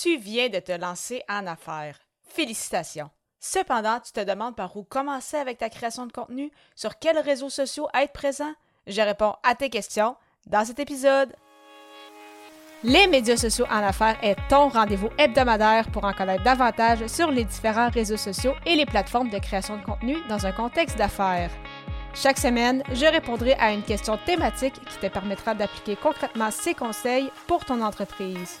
Tu viens de te lancer en affaires. Félicitations. Cependant, tu te demandes par où commencer avec ta création de contenu, sur quels réseaux sociaux être présent? Je réponds à tes questions dans cet épisode. Les médias sociaux en affaires est ton rendez-vous hebdomadaire pour en connaître davantage sur les différents réseaux sociaux et les plateformes de création de contenu dans un contexte d'affaires. Chaque semaine, je répondrai à une question thématique qui te permettra d'appliquer concrètement ces conseils pour ton entreprise.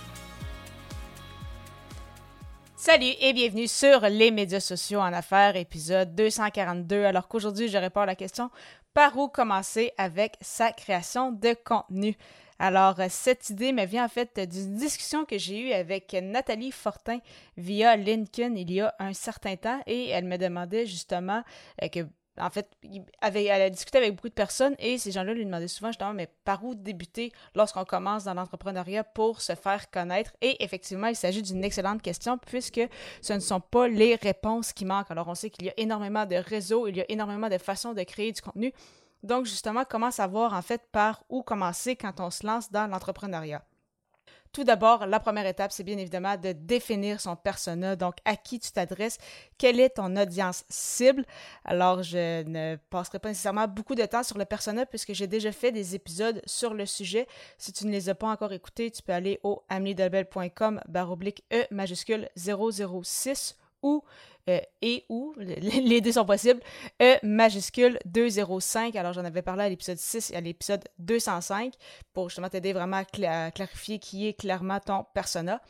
Salut et bienvenue sur les médias sociaux en affaires, épisode 242. Alors qu'aujourd'hui, je réponds à la question par où commencer avec sa création de contenu? Alors, cette idée me vient en fait d'une discussion que j'ai eue avec Nathalie Fortin via LinkedIn il y a un certain temps et elle me demandait justement euh, que en fait, elle a discuté avec beaucoup de personnes et ces gens-là lui demandaient souvent justement, mais par où débuter lorsqu'on commence dans l'entrepreneuriat pour se faire connaître? Et effectivement, il s'agit d'une excellente question puisque ce ne sont pas les réponses qui manquent. Alors, on sait qu'il y a énormément de réseaux, il y a énormément de façons de créer du contenu. Donc, justement, comment savoir en fait par où commencer quand on se lance dans l'entrepreneuriat? Tout d'abord, la première étape, c'est bien évidemment de définir son persona, donc à qui tu t'adresses, quelle est ton audience cible? Alors, je ne passerai pas nécessairement beaucoup de temps sur le persona puisque j'ai déjà fait des épisodes sur le sujet. Si tu ne les as pas encore écoutés, tu peux aller au amelidelbel.com baroblique E majuscule 006 ou euh, et ou, les deux sont possibles, E majuscule 205. Alors, j'en avais parlé à l'épisode 6 et à l'épisode 205 pour justement t'aider vraiment à, clarifier qui est clairement ton persona.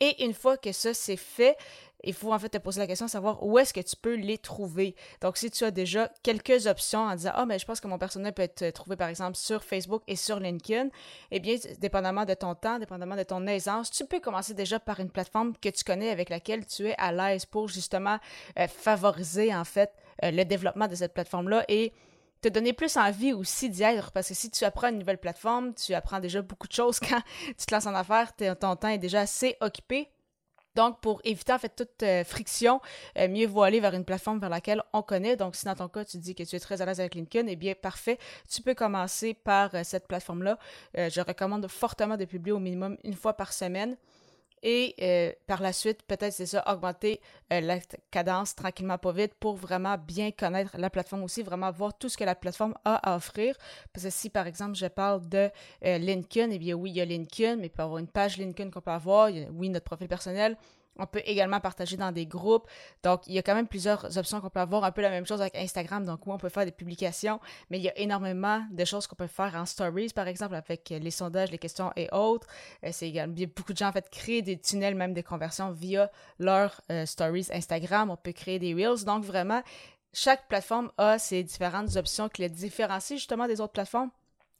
Et une fois que ça c'est fait, il faut en fait te poser la question de savoir où est-ce que tu peux les trouver. Donc, si tu as déjà quelques options en disant Ah, mais je pense que mon personnel peut être trouvé par exemple sur Facebook et sur LinkedIn, eh bien, dépendamment de ton temps, dépendamment de ton aisance, tu peux commencer déjà par une plateforme que tu connais avec laquelle tu es à l'aise pour justement euh, favoriser en fait euh, le développement de cette plateforme-là et te donner plus envie aussi d'y être parce que si tu apprends une nouvelle plateforme, tu apprends déjà beaucoup de choses quand tu te lances en affaires, ton temps est déjà assez occupé. Donc, pour éviter en fait toute euh, friction, euh, mieux vaut aller vers une plateforme vers laquelle on connaît. Donc, si dans ton cas, tu dis que tu es très à l'aise avec LinkedIn, eh bien, parfait. Tu peux commencer par euh, cette plateforme-là. je recommande fortement de publier au minimum une fois par semaine. Et par la suite, peut-être c'est ça, augmenter la cadence tranquillement pas vite pour vraiment bien connaître la plateforme aussi, vraiment voir tout ce que la plateforme a à offrir. Parce que si par exemple je parle de LinkedIn, eh bien oui, il y a LinkedIn, mais il peut y avoir une page LinkedIn qu'on peut avoir, oui, notre profil personnel, on peut également partager dans des groupes. Donc, il y a quand même plusieurs options qu'on peut avoir. Un peu la même chose avec Instagram. Donc, où on peut faire des publications, mais il y a énormément de choses qu'on peut faire en stories, par exemple, avec les sondages, les questions et autres. Euh, c'est également, beaucoup de gens, en fait, créent des tunnels, même des conversions via leurs euh, stories Instagram. On peut créer des Reels. Donc, vraiment, chaque plateforme a ses différentes options qui les différencient justement des autres plateformes.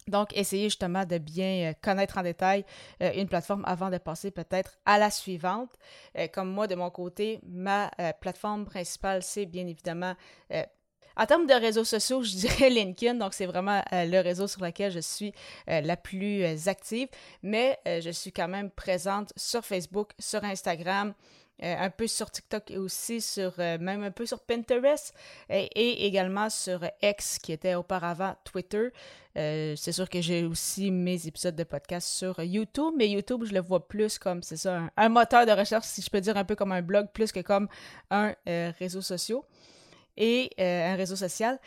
Donc, essayez justement de bien euh, connaître en détail euh, une plateforme avant de passer peut-être à la suivante. Euh, comme moi, de mon côté, ma plateforme principale, c'est bien évidemment en termes de réseaux sociaux, je dirais LinkedIn, donc c'est vraiment le réseau sur lequel je suis la plus active, mais je suis quand même présente sur Facebook, sur Instagram, euh, un peu sur TikTok et aussi sur euh, même un peu sur Pinterest et, également sur X qui était auparavant Twitter. Euh, c'est sûr que j'ai aussi mes épisodes de podcast sur YouTube, mais YouTube, je le vois plus comme, c'est ça, un, moteur de recherche, si je peux dire, un peu comme un blog, plus que comme un réseau social et un réseau social.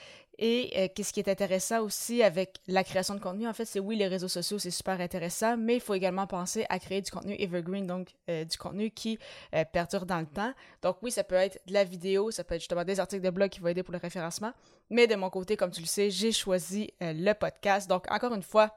Et euh, qu'est-ce qui est intéressant aussi avec la création de contenu, en fait, c'est oui, les réseaux sociaux, c'est super intéressant, mais il faut également penser à créer du contenu evergreen, donc euh, du contenu qui euh, perdure dans le temps. Donc oui, ça peut être de la vidéo, ça peut être justement des articles de blog qui vont aider pour le référencement, mais de mon côté, comme tu le sais, j'ai choisi le podcast. Donc encore une fois,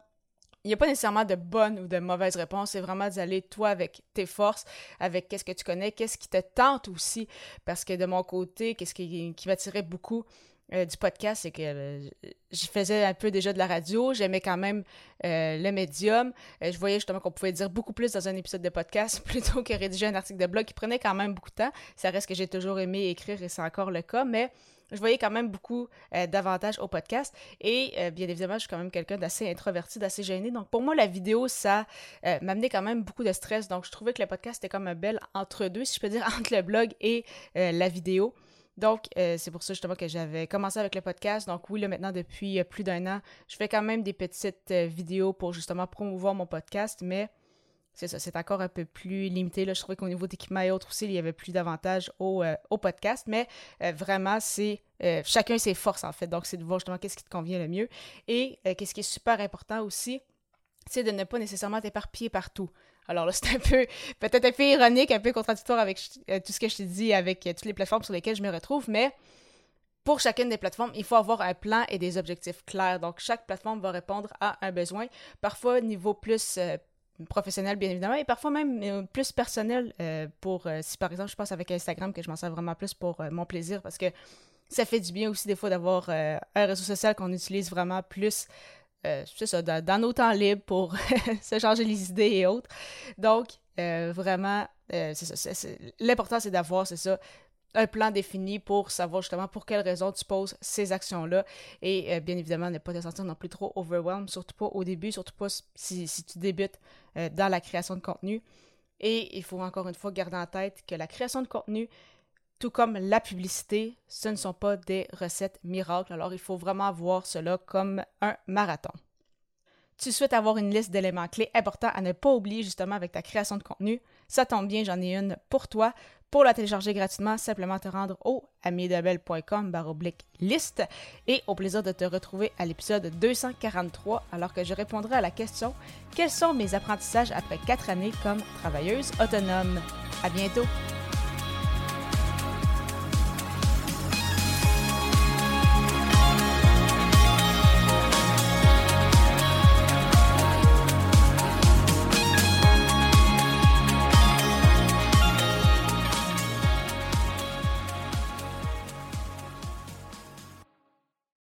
il n'y a pas nécessairement de bonne ou de mauvaise réponse, c'est vraiment d'aller toi avec tes forces, avec qu'est-ce que tu connais, qu'est-ce qui te tente aussi, parce que de mon côté, qu'est-ce qui, qui m'attirait beaucoup, euh, du podcast, c'est que euh, je faisais un peu déjà de la radio, j'aimais quand même euh, le médium. je voyais justement qu'on pouvait dire beaucoup plus dans un épisode de podcast plutôt que rédiger un article de blog qui prenait quand même beaucoup de temps. Ça reste que j'ai toujours aimé écrire et c'est encore le cas, mais je voyais quand même beaucoup d'avantages au podcast. Et bien évidemment, je suis quand même quelqu'un d'assez introverti, d'assez gêné. Donc pour moi, la vidéo, ça m'amenait quand même beaucoup de stress. Donc je trouvais que le podcast était comme un bel entre-deux, si je peux dire, entre le blog et la vidéo. Donc, euh, c'est pour ça justement que j'avais commencé avec le podcast. Donc, oui, là, maintenant, depuis euh, plus d'un an, je fais quand même des petites euh, vidéos pour justement promouvoir mon podcast, mais c'est ça, c'est encore un peu plus limité. Là. Je trouvais qu'au niveau d'équipement et autres aussi, il y avait plus d'avantages au, au, podcast, mais vraiment, c'est chacun ses forces en fait. Donc, c'est de voir justement qu'est-ce qui te convient le mieux. Et qu'est-ce qui est super important aussi, c'est de ne pas nécessairement t'éparpiller partout. Alors là, c'est un peu, peut-être un peu ironique, un peu contradictoire avec euh, tout ce que je t'ai dit, avec euh, toutes les plateformes sur lesquelles je me retrouve, mais pour chacune des plateformes, il faut avoir un plan et des objectifs clairs. Donc, chaque plateforme va répondre à un besoin, parfois niveau plus euh, professionnel, bien évidemment, et parfois même plus personnel pour, si par exemple, je pense avec Instagram, que je m'en sers vraiment plus pour mon plaisir, parce que ça fait du bien aussi des fois d'avoir un réseau social qu'on utilise vraiment plus euh, c'est ça, dans, nos temps libres pour se changer les idées et autres. Donc, euh, vraiment, euh. L'important, c'est d'avoir, c'est ça, un plan défini pour savoir justement pour quelles raisons tu poses ces actions-là. Et bien évidemment, ne pas te sentir non plus trop overwhelmed, surtout pas au début, surtout pas si, si tu débutes dans la création de contenu. Et il faut encore une fois garder en tête que la création de contenu, tout comme la publicité, ce ne sont pas des recettes miracles. Alors, il faut vraiment voir cela comme un marathon. Tu souhaites avoir une liste d'éléments clés importants à ne pas oublier justement avec ta création de contenu? Ça tombe bien, j'en ai une pour toi. Pour la télécharger gratuitement, simplement te rendre au amidabel.com baroblique liste et au plaisir de te retrouver à l'épisode 243 alors que je répondrai à la question Quels sont mes apprentissages après quatre années comme travailleuse autonome? À bientôt!